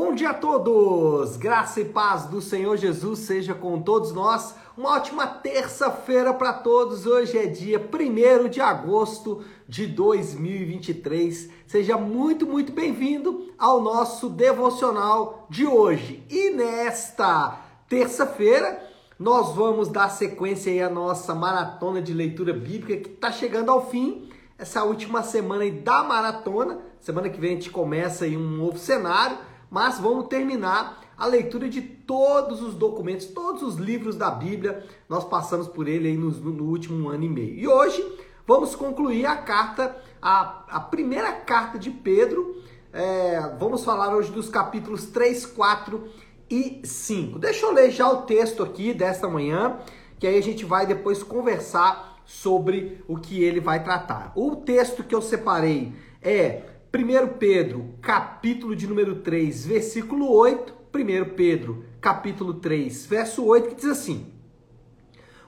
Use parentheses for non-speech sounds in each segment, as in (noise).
Bom dia a todos! Graça e paz do Senhor Jesus seja com todos nós. Uma ótima terça-feira para todos. Hoje é dia 1 de agosto de 2023. Seja muito, muito bem-vindo ao nosso devocional de hoje. E nesta terça-feira, nós vamos dar sequência aí à nossa maratona de leitura bíblica que está chegando ao fim. Essa última semana aí da maratona. Semana que vem a gente começa aí um novo cenário mas vamos terminar a leitura de todos os documentos, todos os livros da Bíblia. Nós passamos por ele aí no, no último ano e meio. E hoje vamos concluir a carta, a, a primeira carta de Pedro. É, vamos falar hoje dos capítulos 3, 4 e 5. Deixa eu ler já o texto aqui desta manhã, que aí a gente vai depois conversar sobre o que ele vai tratar. O texto que eu separei é 1 Pedro, capítulo de número 3, versículo 8. 1 Pedro, capítulo 3, verso 8, que diz assim: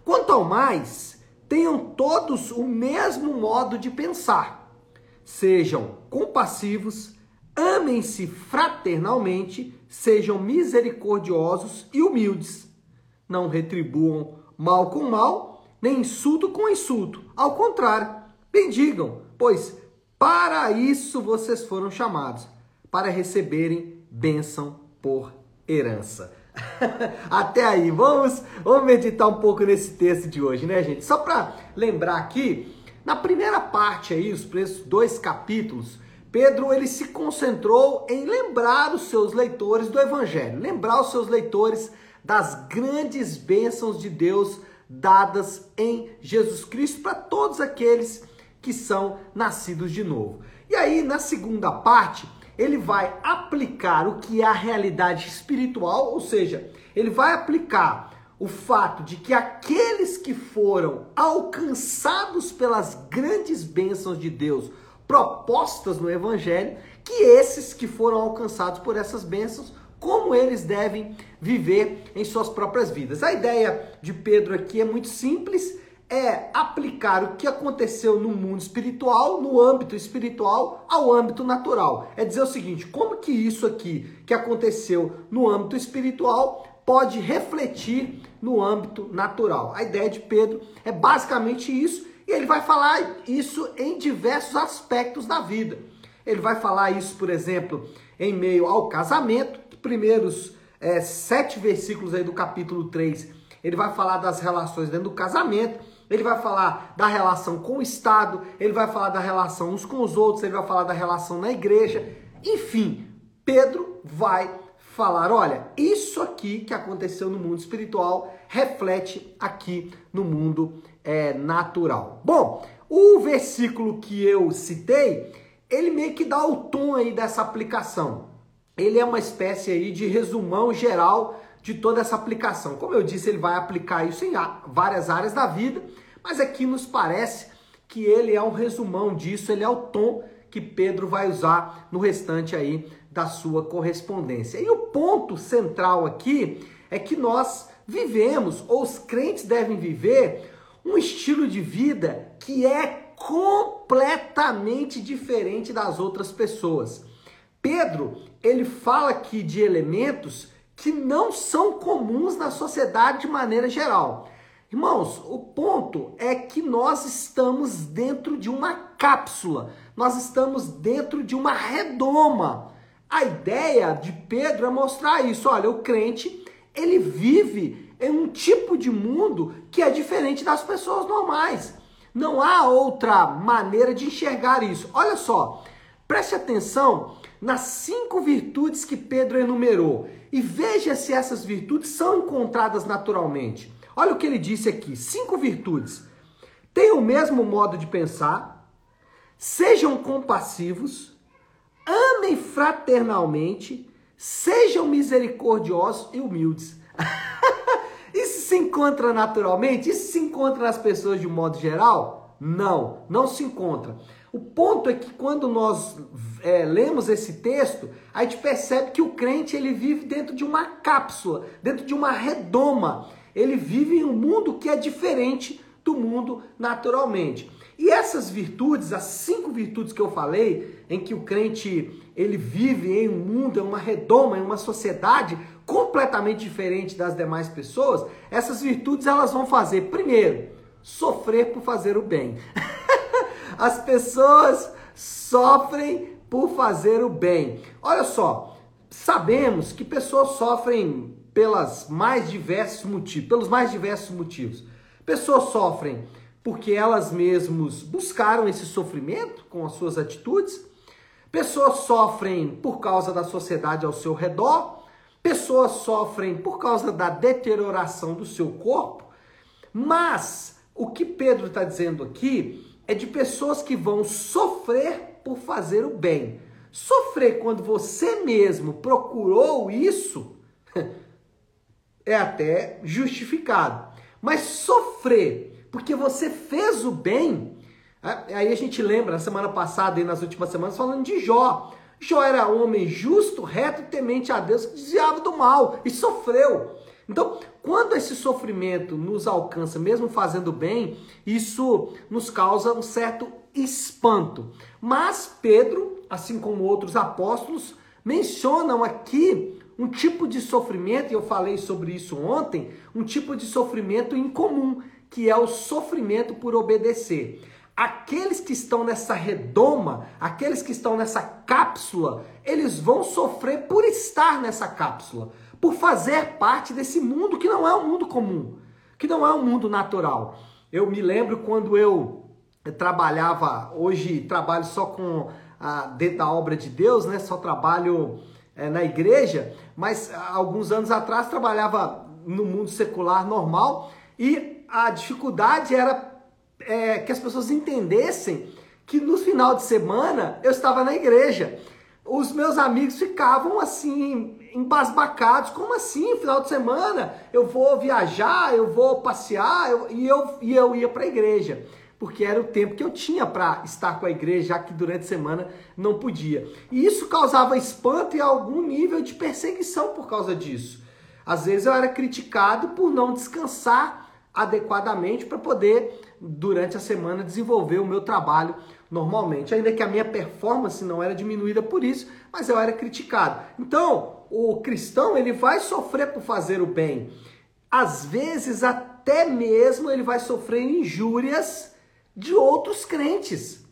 Quanto ao mais, tenham todos o mesmo modo de pensar. Sejam compassivos, amem-se fraternalmente, sejam misericordiosos e humildes. Não retribuam mal com mal, nem insulto com insulto. Ao contrário, bendigam, pois para isso vocês foram chamados, para receberem bênção por herança. (laughs) Até aí, vamos, vamos meditar um pouco nesse texto de hoje, né, gente? Só para lembrar aqui, na primeira parte aí, os dois capítulos, Pedro ele se concentrou em lembrar os seus leitores do evangelho, lembrar os seus leitores das grandes bênçãos de Deus dadas em Jesus Cristo para todos aqueles que são nascidos de novo. E aí, na segunda parte, ele vai aplicar o que é a realidade espiritual, ou seja, ele vai aplicar o fato de que aqueles que foram alcançados pelas grandes bênçãos de Deus propostas no Evangelho, que esses que foram alcançados por essas bênçãos, como eles devem viver em suas próprias vidas. A ideia de Pedro aqui é muito simples é aplicar o que aconteceu no mundo espiritual, no âmbito espiritual, ao âmbito natural. É dizer o seguinte: como que isso aqui que aconteceu no âmbito espiritual pode refletir no âmbito natural? A ideia de Pedro é basicamente isso, e ele vai falar isso em diversos aspectos da vida. Ele vai falar isso, por exemplo, em meio ao casamento, primeiros é, sete versículos aí do capítulo 3, ele vai falar das relações dentro do casamento ele vai falar da relação com o Estado, ele vai falar da relação uns com os outros, ele vai falar da relação na igreja. Enfim, Pedro vai falar: olha, isso aqui que aconteceu no mundo espiritual reflete aqui no mundo é, natural. Bom, o versículo que eu citei, ele meio que dá o tom aí dessa aplicação. Ele é uma espécie aí de resumão geral de toda essa aplicação. Como eu disse, ele vai aplicar isso em várias áreas da vida, mas aqui nos parece que ele é um resumão disso, ele é o tom que Pedro vai usar no restante aí da sua correspondência. E o ponto central aqui é que nós vivemos, ou os crentes devem viver, um estilo de vida que é completamente diferente das outras pessoas. Pedro, ele fala aqui de elementos que não são comuns na sociedade de maneira geral. Irmãos, o ponto é que nós estamos dentro de uma cápsula, nós estamos dentro de uma redoma. A ideia de Pedro é mostrar isso. Olha, o crente, ele vive em um tipo de mundo que é diferente das pessoas normais. Não há outra maneira de enxergar isso. Olha só, preste atenção nas cinco virtudes que Pedro enumerou e veja se essas virtudes são encontradas naturalmente. Olha o que ele disse aqui: cinco virtudes. Tenham o mesmo modo de pensar, sejam compassivos, amem fraternalmente, sejam misericordiosos e humildes. (laughs) Isso se encontra naturalmente? Isso se encontra nas pessoas de um modo geral? Não, não se encontra. O ponto é que quando nós é, lemos esse texto, a gente percebe que o crente ele vive dentro de uma cápsula, dentro de uma redoma. Ele vive em um mundo que é diferente do mundo naturalmente. E essas virtudes, as cinco virtudes que eu falei, em que o crente ele vive em um mundo, em uma redoma, em uma sociedade completamente diferente das demais pessoas, essas virtudes elas vão fazer, primeiro, sofrer por fazer o bem. (laughs) As pessoas sofrem por fazer o bem. Olha só, sabemos que pessoas sofrem pelas mais diversos motivos, pelos mais diversos motivos. Pessoas sofrem porque elas mesmas buscaram esse sofrimento com as suas atitudes. Pessoas sofrem por causa da sociedade ao seu redor. Pessoas sofrem por causa da deterioração do seu corpo. Mas o que Pedro está dizendo aqui é de pessoas que vão sofrer por fazer o bem. Sofrer quando você mesmo procurou isso (laughs) é até justificado. Mas sofrer porque você fez o bem, aí a gente lembra na semana passada e nas últimas semanas falando de Jó. Jó era homem justo, reto, temente a Deus, que desviava do mal e sofreu. Então, quando esse sofrimento nos alcança, mesmo fazendo bem, isso nos causa um certo espanto. Mas Pedro, assim como outros apóstolos, mencionam aqui um tipo de sofrimento, e eu falei sobre isso ontem, um tipo de sofrimento incomum, que é o sofrimento por obedecer. Aqueles que estão nessa redoma, aqueles que estão nessa cápsula, eles vão sofrer por estar nessa cápsula por fazer parte desse mundo que não é um mundo comum, que não é um mundo natural. Eu me lembro quando eu trabalhava, hoje trabalho só com a, dentro da obra de Deus, né? Só trabalho é, na igreja, mas alguns anos atrás trabalhava no mundo secular normal e a dificuldade era é, que as pessoas entendessem que no final de semana eu estava na igreja os meus amigos ficavam assim, embasbacados. Como assim, final de semana? Eu vou viajar, eu vou passear, eu, e, eu, e eu ia para a igreja. Porque era o tempo que eu tinha para estar com a igreja, já que durante a semana não podia. E isso causava espanto e algum nível de perseguição por causa disso. Às vezes eu era criticado por não descansar adequadamente para poder, durante a semana, desenvolver o meu trabalho normalmente, ainda que a minha performance não era diminuída por isso, mas eu era criticado. Então, o cristão ele vai sofrer por fazer o bem. Às vezes até mesmo ele vai sofrer injúrias de outros crentes.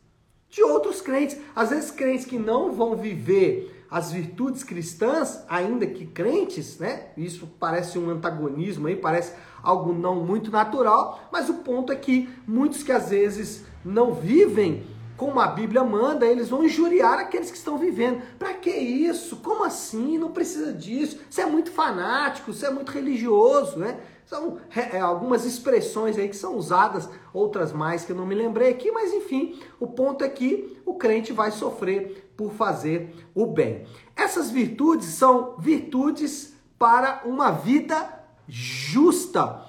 De outros crentes, às vezes crentes que não vão viver as virtudes cristãs, ainda que crentes, né? Isso parece um antagonismo aí, parece algo não muito natural, mas o ponto é que muitos que às vezes não vivem como a Bíblia manda, eles vão injuriar aqueles que estão vivendo. Para que isso? Como assim? Não precisa disso. Você é muito fanático, você é muito religioso, né? São é, algumas expressões aí que são usadas, outras mais que eu não me lembrei aqui, mas enfim, o ponto é que o crente vai sofrer por fazer o bem. Essas virtudes são virtudes para uma vida justa.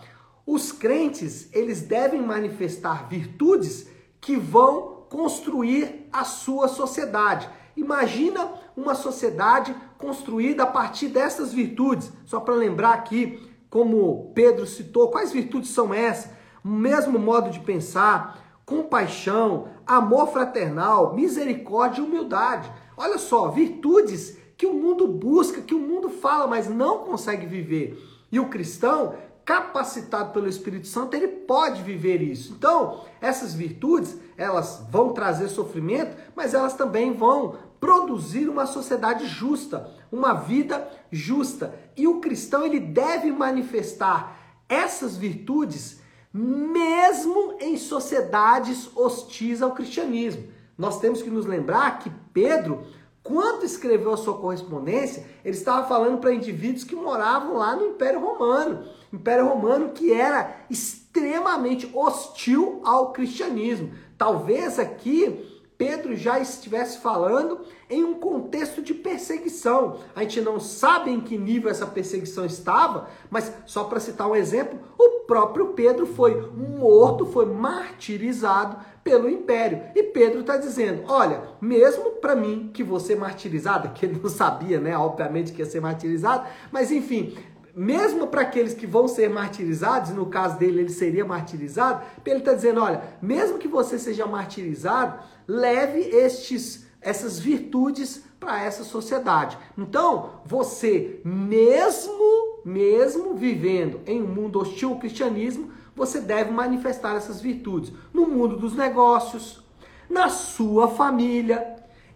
Os crentes, eles devem manifestar virtudes que vão construir a sua sociedade. Imagina uma sociedade construída a partir dessas virtudes. Só para lembrar aqui, como Pedro citou, quais virtudes são essas? Mesmo modo de pensar, compaixão, amor fraternal, misericórdia e humildade. Olha só, virtudes que o mundo busca, que o mundo fala, mas não consegue viver. E o cristão capacitado pelo Espírito Santo, ele pode viver isso. Então, essas virtudes, elas vão trazer sofrimento, mas elas também vão produzir uma sociedade justa, uma vida justa. E o cristão, ele deve manifestar essas virtudes mesmo em sociedades hostis ao cristianismo. Nós temos que nos lembrar que Pedro quando escreveu a sua correspondência, ele estava falando para indivíduos que moravam lá no Império Romano. Império Romano que era extremamente hostil ao cristianismo. Talvez aqui Pedro já estivesse falando em um contexto de perseguição. A gente não sabe em que nível essa perseguição estava, mas só para citar um exemplo, o próprio Pedro foi morto, foi martirizado pelo império. E Pedro está dizendo: olha, mesmo para mim que ser martirizado, (laughs) que ele não sabia, né? Obviamente que ia ser martirizado, mas enfim, mesmo para aqueles que vão ser martirizados, no caso dele ele seria martirizado, ele está dizendo: olha, mesmo que você seja martirizado, leve estes, essas virtudes para essa sociedade. Então, você, mesmo, mesmo vivendo em um mundo hostil ao cristianismo, você deve manifestar essas virtudes no mundo dos negócios, na sua família,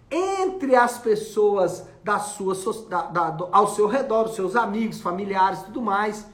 entre as pessoas da sua, da, da, ao seu redor, os seus amigos, familiares, tudo mais.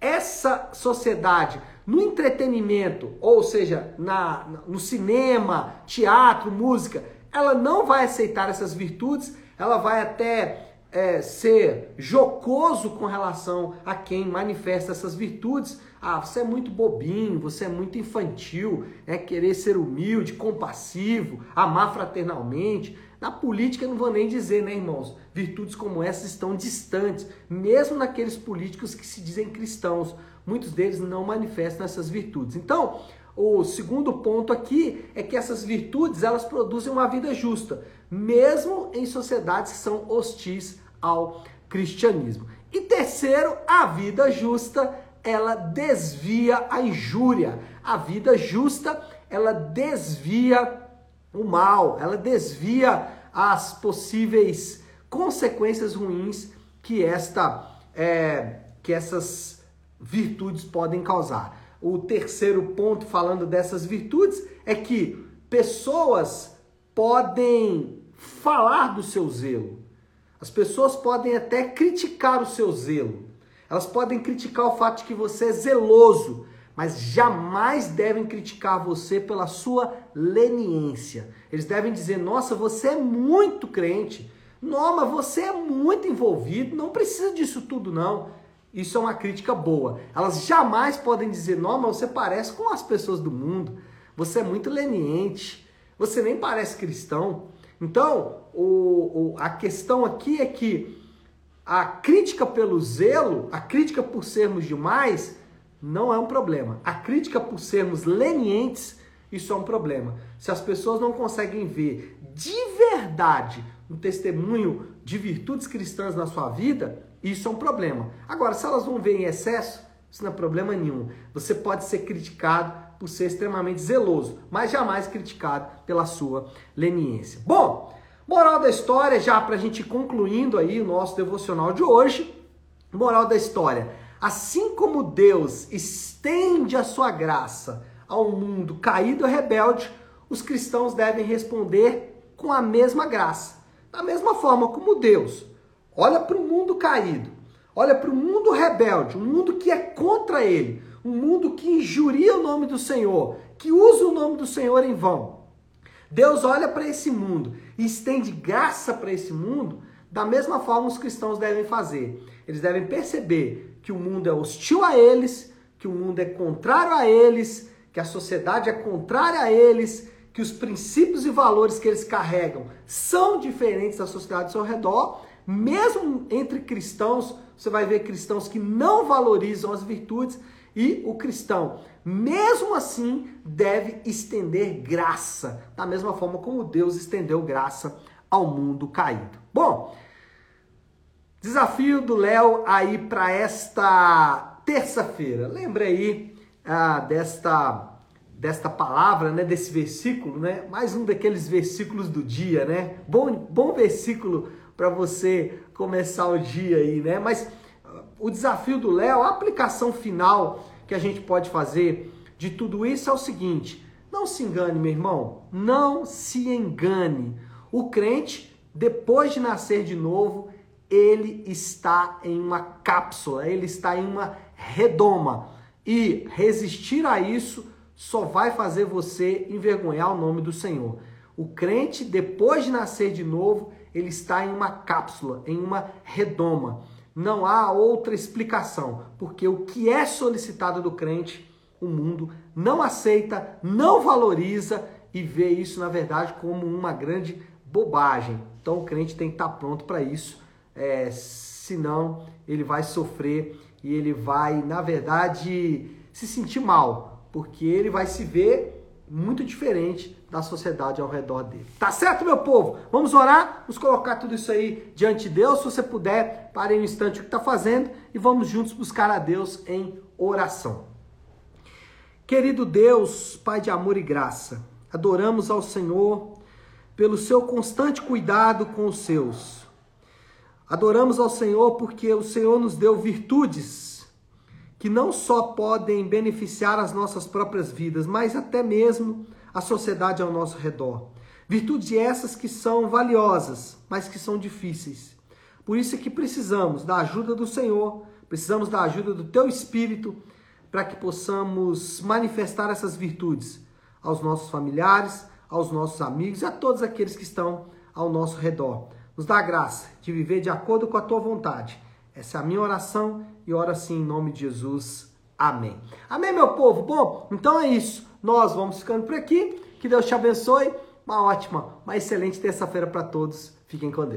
Essa sociedade no entretenimento, ou seja, na, no cinema, teatro, música, ela não vai aceitar essas virtudes, ela vai até é, ser jocoso com relação a quem manifesta essas virtudes. Ah, você é muito bobinho, você é muito infantil, é querer ser humilde, compassivo, amar fraternalmente. Na política, não vou nem dizer, né, irmãos? Virtudes como essas estão distantes, mesmo naqueles políticos que se dizem cristãos. Muitos deles não manifestam essas virtudes. Então, o segundo ponto aqui é que essas virtudes elas produzem uma vida justa, mesmo em sociedades que são hostis ao cristianismo. E terceiro, a vida justa ela desvia a injúria. A vida justa ela desvia o mal, ela desvia as possíveis consequências ruins que esta é, que essas virtudes podem causar. O terceiro ponto falando dessas virtudes é que pessoas podem falar do seu zelo. As pessoas podem até criticar o seu zelo. Elas podem criticar o fato de que você é zeloso, mas jamais devem criticar você pela sua leniência. Eles devem dizer: nossa, você é muito crente. Não, mas você é muito envolvido, não precisa disso tudo, não. Isso é uma crítica boa. Elas jamais podem dizer: não, mas você parece com as pessoas do mundo. Você é muito leniente. Você nem parece cristão. Então, o, o, a questão aqui é que a crítica pelo zelo, a crítica por sermos demais, não é um problema. A crítica por sermos lenientes, isso é um problema. Se as pessoas não conseguem ver de verdade um testemunho de virtudes cristãs na sua vida, isso é um problema. Agora, se elas vão ver em excesso, isso não é problema nenhum. Você pode ser criticado por ser extremamente zeloso, mas jamais criticado pela sua leniência. Bom, moral da história, já para a gente concluindo aí o nosso devocional de hoje. Moral da história. Assim como Deus estende a sua graça ao mundo caído e rebelde, os cristãos devem responder com a mesma graça. Da mesma forma como Deus olha para o mundo caído, olha para o mundo rebelde, um mundo que é contra ele, um mundo que injuria o nome do Senhor, que usa o nome do Senhor em vão. Deus olha para esse mundo e estende graça para esse mundo, da mesma forma os cristãos devem fazer. Eles devem perceber que o mundo é hostil a eles, que o mundo é contrário a eles, que a sociedade é contrária a eles, que os princípios e valores que eles carregam são diferentes da sociedade ao seu redor. Mesmo entre cristãos, você vai ver cristãos que não valorizam as virtudes e o cristão, mesmo assim, deve estender graça, da mesma forma como Deus estendeu graça ao mundo caído. Bom, Desafio do Léo aí para esta terça-feira. Lembra aí ah, desta desta palavra, né, desse versículo, né? Mais um daqueles versículos do dia, né? Bom, bom versículo para você começar o dia aí, né? Mas ah, o desafio do Léo, a aplicação final que a gente pode fazer de tudo isso é o seguinte: não se engane, meu irmão, não se engane. O crente, depois de nascer de novo, ele está em uma cápsula, ele está em uma redoma. E resistir a isso só vai fazer você envergonhar o nome do Senhor. O crente, depois de nascer de novo, ele está em uma cápsula, em uma redoma. Não há outra explicação, porque o que é solicitado do crente, o mundo não aceita, não valoriza e vê isso, na verdade, como uma grande bobagem. Então o crente tem que estar pronto para isso é, senão ele vai sofrer e ele vai, na verdade, se sentir mal, porque ele vai se ver muito diferente da sociedade ao redor dele. Tá certo, meu povo? Vamos orar, vamos colocar tudo isso aí diante de Deus. Se você puder, pare um instante o que está fazendo e vamos juntos buscar a Deus em oração. Querido Deus, Pai de amor e graça, adoramos ao Senhor pelo seu constante cuidado com os seus. Adoramos ao Senhor porque o Senhor nos deu virtudes que não só podem beneficiar as nossas próprias vidas, mas até mesmo a sociedade ao nosso redor. Virtudes essas que são valiosas, mas que são difíceis. Por isso é que precisamos da ajuda do Senhor, precisamos da ajuda do Teu Espírito para que possamos manifestar essas virtudes aos nossos familiares, aos nossos amigos e a todos aqueles que estão ao nosso redor. Nos dá a graça de viver de acordo com a tua vontade. Essa é a minha oração e oro assim em nome de Jesus. Amém. Amém, meu povo? Bom, então é isso. Nós vamos ficando por aqui. Que Deus te abençoe. Uma ótima, uma excelente terça-feira para todos. Fiquem com Deus.